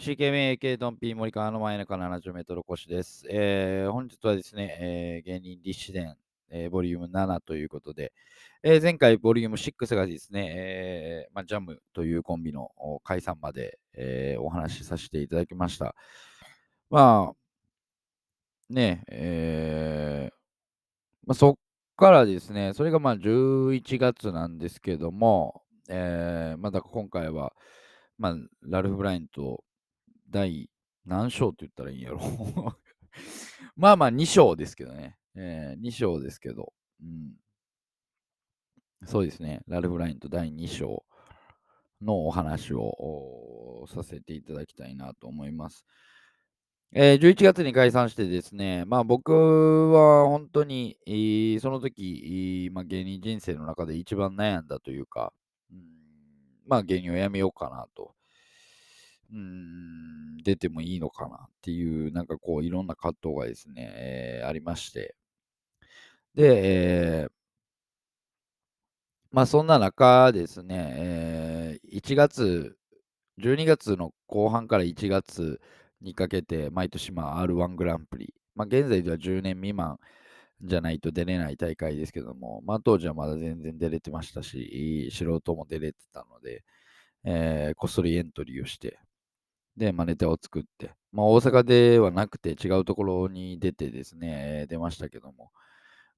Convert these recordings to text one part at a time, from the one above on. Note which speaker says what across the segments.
Speaker 1: MCKMAK ドンピー森川の前中70メートル越しです。えー本日はですね、えー芸人立志伝、えーボリューム7ということで、えー前回ボリューム6がですね、えーまあ、ジャムというコンビの解散まで、えーお話しさせていただきました。まあ、ね、えーまあ、そっからですね、それがまあ11月なんですけども、えーまだ今回は、まあ、ラルフ・ブラインと第何章って言ったらいいんやろ？まあまあ2章ですけどね。え2章ですけど。うん。そうですね。ラルフラインと第2章のお話をさせていただきたいなと思います。えー11月に解散してですね、まあ僕は本当に、えーその時、まあ、芸人人生の中で一番悩んだというか、うん、まあ芸人をやめようかなと。うん、出てもいいのかなっていう、なんかこう、いろんな葛藤がですね、えーありまして。で、えーまあそんな中ですね、えー1月、12月の後半から1月にかけて、毎年まあ R1 グランプリ、まあ現在では10年未満じゃないと出れない大会ですけども、まあ当時はまだ全然出れてましたし、素人も出れてたので、えーこっそりエントリーをして、で、まあ、ネタを作って、まあ、大阪ではなくて違うところに出てですね、出ましたけども、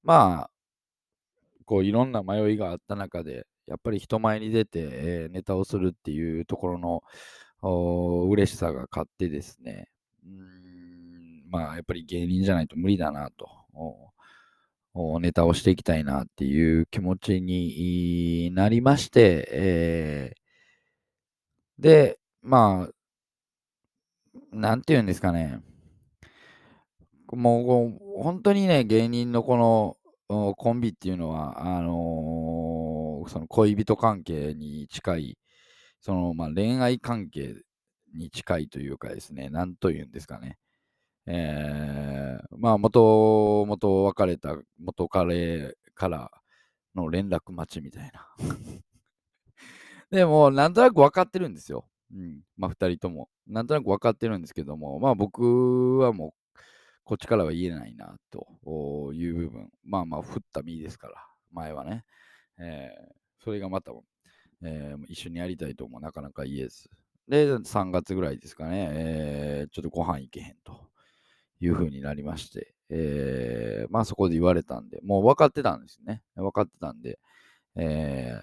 Speaker 1: まあ、こういろんな迷いがあった中で、やっぱり人前に出て、えーネタをするっていうところのおー嬉しさが勝ってですね、うんまあ、やっぱり芸人じゃないと無理だなと、ネタをしていきたいなっていう気持ちになりまして、えー。で、まあ、なんて言うんですかね。もう、本当にね、芸人のこのコンビっていうのは、あのーその恋人関係に近い、そのまあ恋愛関係に近いというかですね、なんと言うんですかね。えーまあ、元、元別れた元彼からの連絡待ちみたいな。でも、なんとなく分かってるんですよ。うん。まあ、二人とも。なんとなく分かってるんですけども、まあ、僕はもう、こっちからは言えないな、という部分。まあまあ、振った身ですから、前はね。えーそれがまた、えー一緒にやりたいともなかなか言えず。で、3月ぐらいですかね、えーちょっとご飯行けへんという風になりまして、えーまあそこで言われたんで、もう分かってたんですね。分かってたんで、え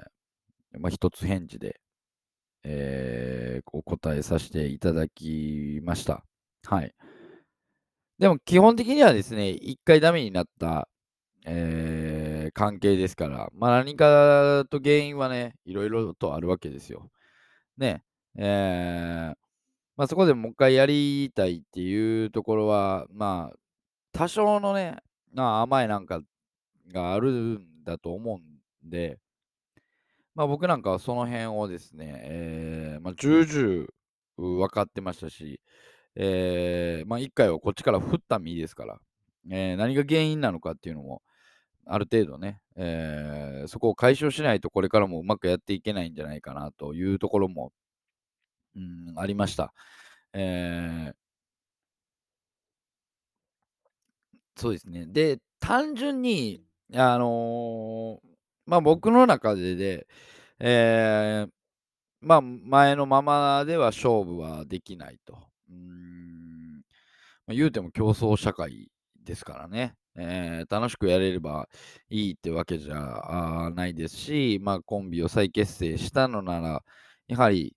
Speaker 1: ーまあ一つ返事で、えーお答えさせていただきました。はい。でも基本的にはですね、一回ダメになった、えー関係ですから、まあ何かと原因はね、いろいろとあるわけですよ。ね。えーまあそこでもう一回やりたいっていうところは、まあ多少のね、まあ甘えなんかがあるんだと思うんで、まあ僕なんかはその辺をですね、えーまあ重々分かってましたし、えーまあ一回はこっちから振った身ですから、えー何が原因なのかっていうのも、ある程度ね、えーそこを解消しないとこれからもうまくやっていけないんじゃないかなというところも、うん、ありました。えーそうですね。で、単純に、あのーまあ僕の中でで、えーまあ前のままでは勝負はできないと。うんまあ、言うても競争社会ですからね。えー楽しくやれればいいってわけじゃないですし、まあコンビを再結成したのなら、やはり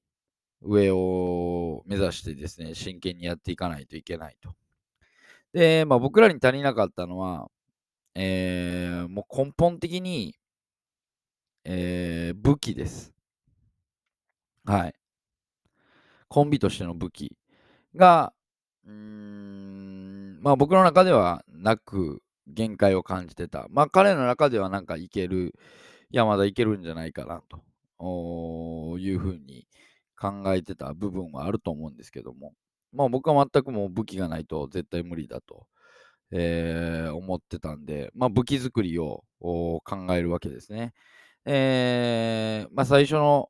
Speaker 1: 上を目指してですね、真剣にやっていかないといけないと。で、まあ僕らに足りなかったのは、えーもう根本的に、えー武器です。はい。コンビとしての武器が、うーん、まあ僕の中ではなく、限界を感じてた。まあ彼の中ではなんかいける、いやまだいけるんじゃないかなというふうに考えてた部分はあると思うんですけども、まあ僕は全くもう武器がないと絶対無理だと、えー、思ってたんで、まあ武器作りを考えるわけですね。えー、まあ最初の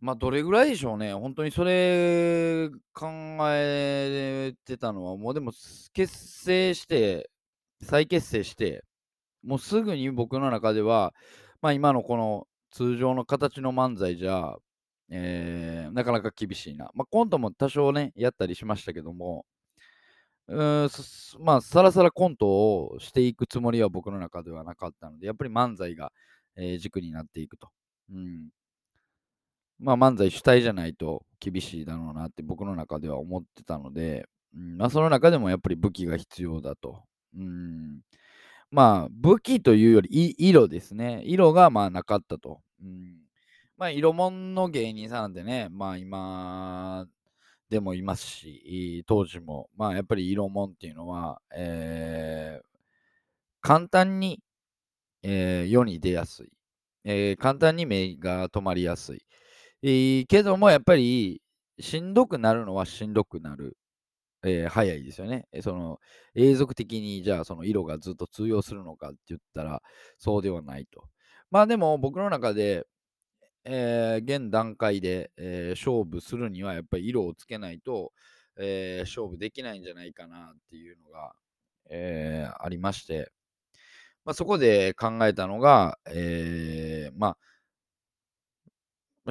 Speaker 1: まあ、どれぐらいでしょうね。本当にそれ考えてたのは、もうでも結成して、再結成して、もうすぐに僕の中では、まあ今のこの通常の形の漫才じゃ、えー、なかなか厳しいな。まあコントも多少ね、やったりしましたけども、うん、まあ、さらさらコントをしていくつもりは僕の中ではなかったので、やっぱり漫才が、えー、軸になっていくと。うん。まあ、漫才主体じゃないと厳しいだろうなって僕の中では思ってたので、うんまあ、その中でもやっぱり武器が必要だと。うんまあ、武器というより色ですね。色がまあなかったと。うんまあ、色物の芸人さんでね、まあ今でもいますし、当時も、まあやっぱり色物っていうのは、えー、簡単に、えー、世に出やすい、えー、簡単に目が止まりやすい。えー、けどもやっぱりしんどくなるのはしんどくなる。えー、早いですよね。その永続的にじゃあその色がずっと通用するのかって言ったらそうではないと。まあでも僕の中で、えー、現段階で、えー、勝負するにはやっぱり色をつけないと、え勝負できないんじゃないかなっていうのが、えありまして、まあ、そこで考えたのが、えーまあ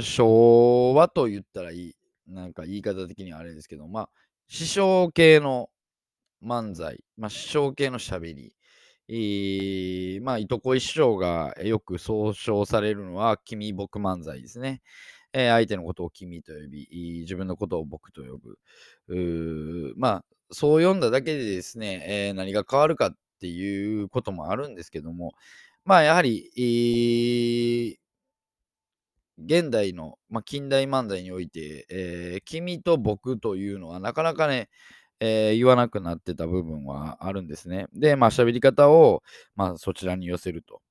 Speaker 1: 昭和と言ったらいい、なんか言い方的にはあれですけど、まあ、師匠系の漫才、まあ、師匠系のしゃべり、えー、まあ、いとこい師匠がよく総称されるのは、君僕漫才ですね。えー、相手のことを君と呼び、自分のことを僕と呼ぶ。まあ、そう読んだだけでですね、えー、何が変わるかっていうこともあるんですけども、まあ、やはり、えー、現代の、まあ、近代漫才において、えー、君と僕というのはなかなかね、えー、言わなくなってた部分はあるんですね。で、まあ喋り方を、まあ、そちらに寄せると。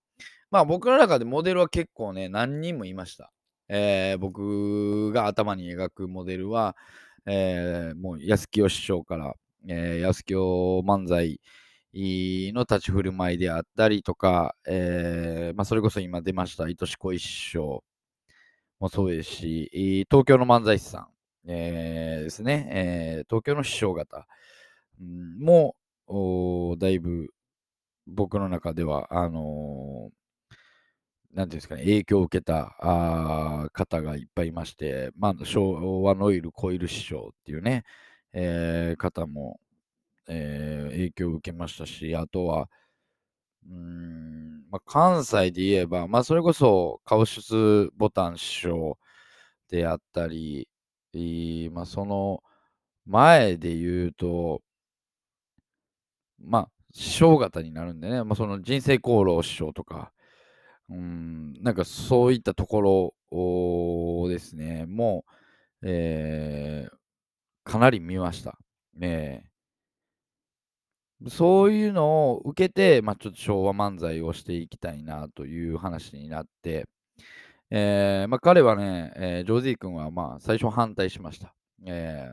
Speaker 1: まあ僕の中でモデルは結構ね、何人もいました。えー、僕が頭に描くモデルは、えー、もう安清師匠から、えー、安清漫才の立ち振る舞いであったりとか、えーまあ、それこそ今出ました、愛し子一生。もそうですし、東京の漫才師さん、えー、ですね、えー、東京の師匠方、うん、もだいぶ僕の中では、あの、なんていうんですかね、影響を受けたあ方がいっぱいいまして、まあ、昭和ノイル・コイル師匠っていうね、えー、方も、えー、影響を受けましたし、あとは、うん、まあ、関西で言えば、まあ、それこそ、カウシスボタン師匠であったり、まあ、その前で言うと、まあ、師匠方になるんでね、まあ、その人生功労師匠とか、うん、なんかそういったところをですね、もう、えー、かなり見ました。ねそういうのを受けて、まあ、ちょっと昭和漫才をしていきたいなという話になって、えー、まあ、彼はね、えー、ジョージー君はまあ最初反対しました。え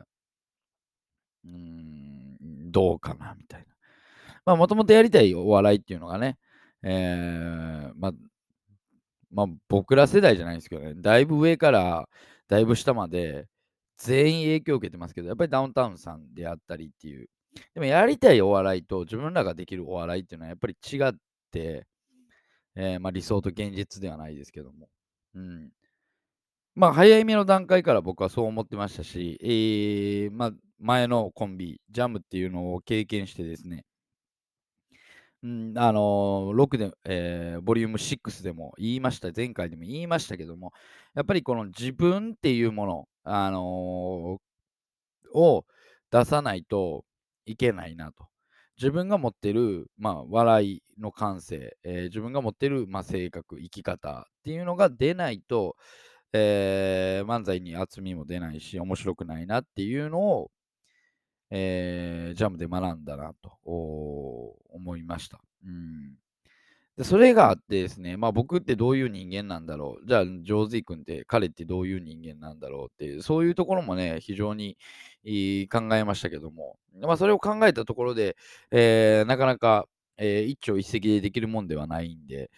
Speaker 1: ー、うん、どうかなみたいな。まあ、もともとやりたいお笑いっていうのがね、えー、まあ、まあ、僕ら世代じゃないんですけどね、だいぶ上からだいぶ下まで全員影響を受けてますけど、やっぱりダウンタウンさんであったりっていう、でもやりたいお笑いと自分らができるお笑いっていうのはやっぱり違って、えー、まあ、理想と現実ではないですけども。うん。まあ、早い目の段階から僕はそう思ってましたし、えー、まあ、前のコンビ、ジャムっていうのを経験してですね、うん、あのー、6で、えー、ボリューム6でも言いました、前回でも言いましたけども、やっぱりこの自分っていうもの、あのー、を出さないと、いけないなと。自分が持ってる、まあ、笑いの感性、えー、自分が持ってる、まあ、性格、生き方っていうのが出ないと、えー、漫才に厚みも出ないし、面白くないなっていうのを、えー、ジャムで学んだなと思いました。うんでそれがあってですね、まあ僕ってどういう人間なんだろう、じゃあ、ジョーズイ君って彼ってどういう人間なんだろうっていう、そういうところもね、非常に考えましたけども、まあそれを考えたところで、えー、なかなか、えー、一朝一夕でできるもんではないんで、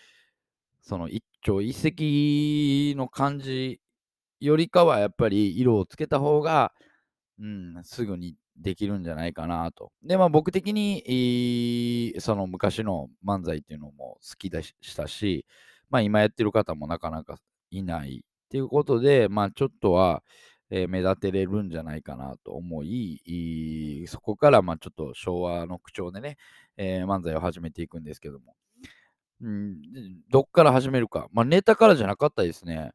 Speaker 1: その一朝一夕の感じよりかはやっぱり色をつけた方が、うん、すぐにできるんじゃないかなと。で、まあ僕的に、その昔の漫才っていうのも好きでしたし、まあ今やってる方もなかなかいないっていうことで、まあちょっとは、えー、目立てれるんじゃないかなと思い、そこからまあちょっと昭和の口調でね、えー、漫才を始めていくんですけども。うん、どっから始めるか。まあネタからじゃなかったですね。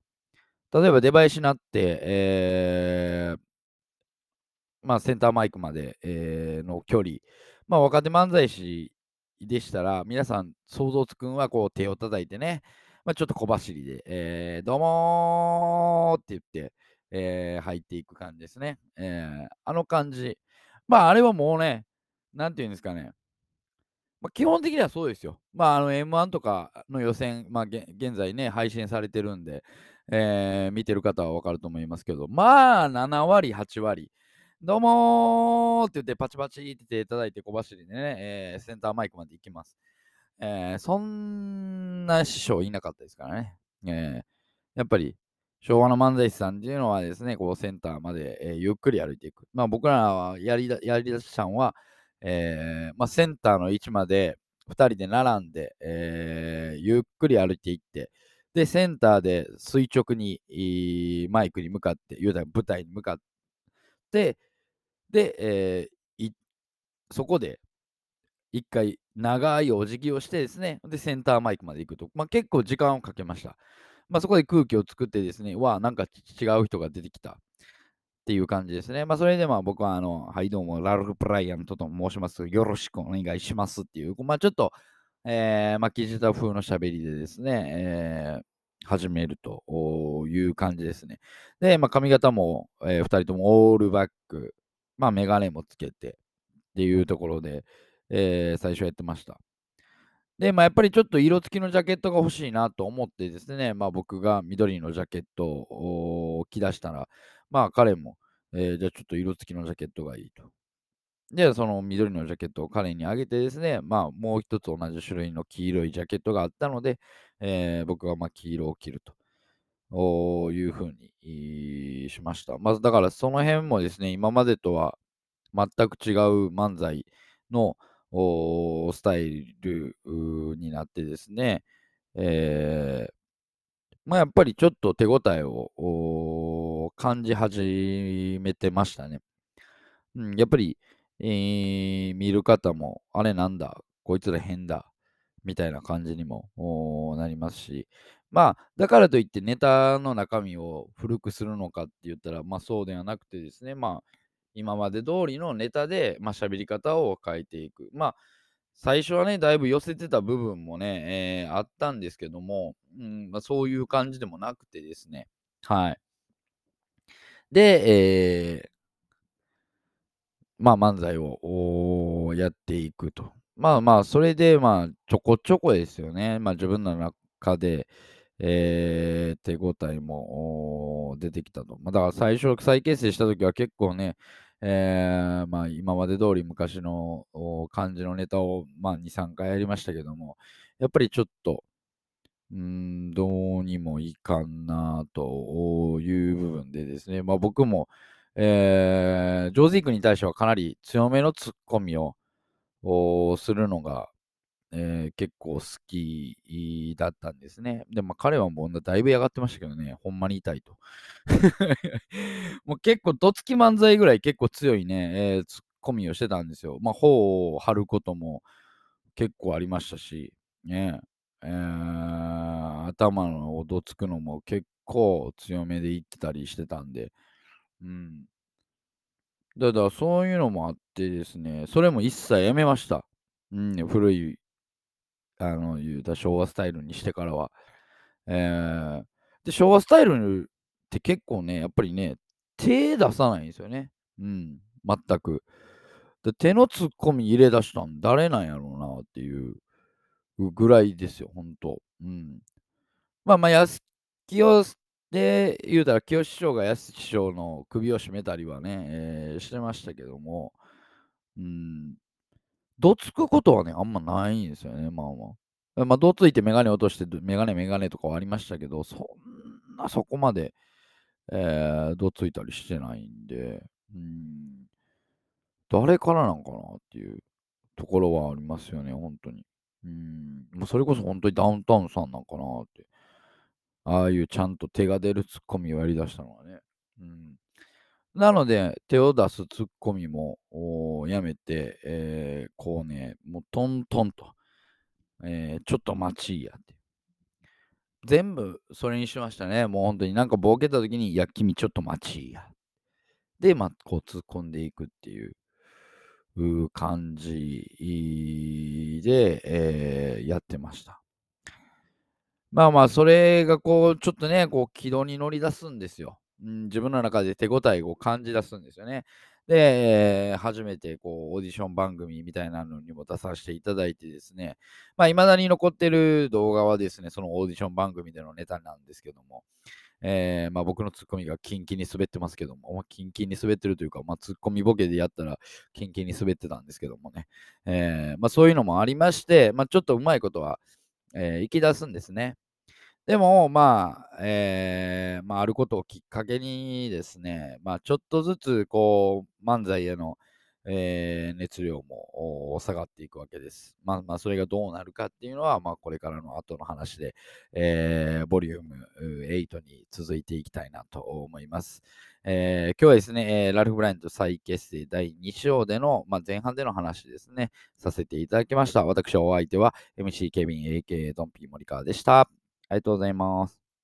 Speaker 1: 例えば出囃子になって、えー、まあ、センターマイクまで、えー、の距離、まあ、若手漫才師でしたら、皆さん、想像つくんはこう手を叩いてね、まあ、ちょっと小走りで、えー、どうもーって言って、えー、入っていく感じですね。えー、あの感じ。まあ、あれはもうね、なんていうんですかね。まあ、基本的にはそうですよ。まあ、あの M1 とかの予選、まあ、現在ね、配信されてるんで、えー、見てる方はわかると思いますけど、まあ、7割、8割、どうもーって言ってパチパチって手いただいて小走りでね、えー、センターマイクまで行きます。えー、そんな師匠いなかったですからね。えー、やっぱり昭和の漫才師さんっていうのはですね、こうセンターまで、えー、ゆっくり歩いていく。まあ僕らはやりだやりだしたんは、えーまあ、センターの位置まで2人で並んで、えー、ゆっくり歩いていって、で、センターで垂直にマイクに向かって、舞台に向かって、で、えー、そこで一回長いお辞儀をしてですね、で、センターマイクまで行くと。まあ、結構時間をかけました。まあ、そこで空気を作ってですね、わ、なんか違う人が出てきたっていう感じですね。まあ、それでまあ僕は、あの、はい、どうも、ラルフ・プライアントと申します。よろしくお願いしますっていう、まあ、ちょっと、えー、まあ、キジタ風の喋りでですね、えー、始めるという感じですね。で、まあ、髪型も、えー、2人ともオールバック、まあ、メガネもつけてっていうところで、えー、最初やってました。で、まあ、やっぱりちょっと色付きのジャケットが欲しいなと思ってですね、まあ、僕が緑のジャケットを着出したら、まあ、彼も、えー、じゃあちょっと色付きのジャケットがいいと。で、その緑のジャケットを彼にあげてですね、まあ、もう一つ同じ種類の黄色いジャケットがあったので、えー、僕はま黄色を着ると。いうふうにしました。まずだからその辺もですね、今までとは全く違う漫才のスタイルになってですね、えー、まあやっぱりちょっと手応えを感じ始めてましたね。うん、やっぱり、えー、見る方も、あれなんだ、こいつら変だ、みたいな感じにもなりますし、まあ、だからといってネタの中身を古くするのかって言ったら、まあそうではなくてですね、まあ、今まで通りのネタで、まあ喋り方を変えていく。まあ、最初はね、だいぶ寄せてた部分もね、えー、あったんですけども、うんまあ、そういう感じでもなくてですね、はい。で、えー、まあ漫才をやっていくと。まあまあ、それでまあ、ちょこちょこですよね。まあ自分の中で、えー、手応えも出てきたと。まあ、だから最初、再結成した時は結構ね、えー、まあ今まで通り昔の感じのネタを、まあ、2、3回やりましたけども、やっぱりちょっと、うん、どうにもいかんなという部分でですね、まあ僕も、えー、ジョーズイークに対してはかなり強めのツッコミをするのが、えー、結構好きだったんですね。で、も彼はもうだいぶ嫌がってましたけどね、ほんまに痛いと。もう結構、どつき漫才ぐらい結構強いね、えー、ツッコミをしてたんですよ。まあ、頬を張ることも結構ありましたし、ね、えー、頭のどつくのも結構強めで言ってたりしてたんで、うん。だからそういうのもあってですね、それも一切やめました。うん、古いあの、言うた昭和スタイルにしてからは。えー、で、昭和スタイルって結構ね、やっぱりね、手出さないんですよね。うん、全く。で手のツッコミ入れ出したん誰なんやろうなっていうぐらいですよ、ほんと。うん。まあまあ、安清で言うたら、清志師匠が安師匠の首を絞めたりはね、えー、してましたけども、うん、どつくことはね、あんまないんですよね、まあまあ。まあ、どついてメガネ落として、メガネメガネとかはありましたけど、そんなそこまで、えー、どついたりしてないんで、うん、誰からなんかなっていうところはありますよね、本当に。うん、もうそれこそ本当にダウンタウンさんなんかなって。ああいうちゃんと手が出るツッコミをやりだしたのはね。うん、なので、手を出すツッコミもやめて、えー、こうね、もうトントンと、えー、ちょっと待ちやって。全部それにしましたね。もう本当になんかボケた時に、いや、君ちょっと待ちや。で、まあ、こう突っ込んでいくっていう。感じで、えー、やってました。まあまあ、それがこう、ちょっとね、こう、軌道に乗り出すんですよ。うん、自分の中で手応えを感じ出すんですよね。で、えー、初めてこうオーディション番組みたいなのにも出させていただいてですね、まあ、未だに残ってる動画はですね、そのオーディション番組でのネタなんですけども、えー、まあ、僕のツッコミがキンキンに滑ってますけども、まあ、キンキンに滑ってるというか、まあ、ツッコミボケでやったらキンキンに滑ってたんですけどもね、えー、ま、そういうのもありまして、ま、ちょっとうまいことは、えー、行き出すんですね。でも、まあ、えー、まあ、あることをきっかけにですね、まあ、ちょっとずつ、こう、漫才への、えー、熱量も下がっていくわけです。まあまあ、それがどうなるかっていうのは、まあ、これからの後の話で、えー、ボリューム8に続いていきたいなと思います。えー、今日はですね、えー、ラルフ・ブラインド再結成第2章での、まあ、前半での話ですね、させていただきました。私はお相手は MC ケビン AK ドンピー森川でした。ありがとうございます。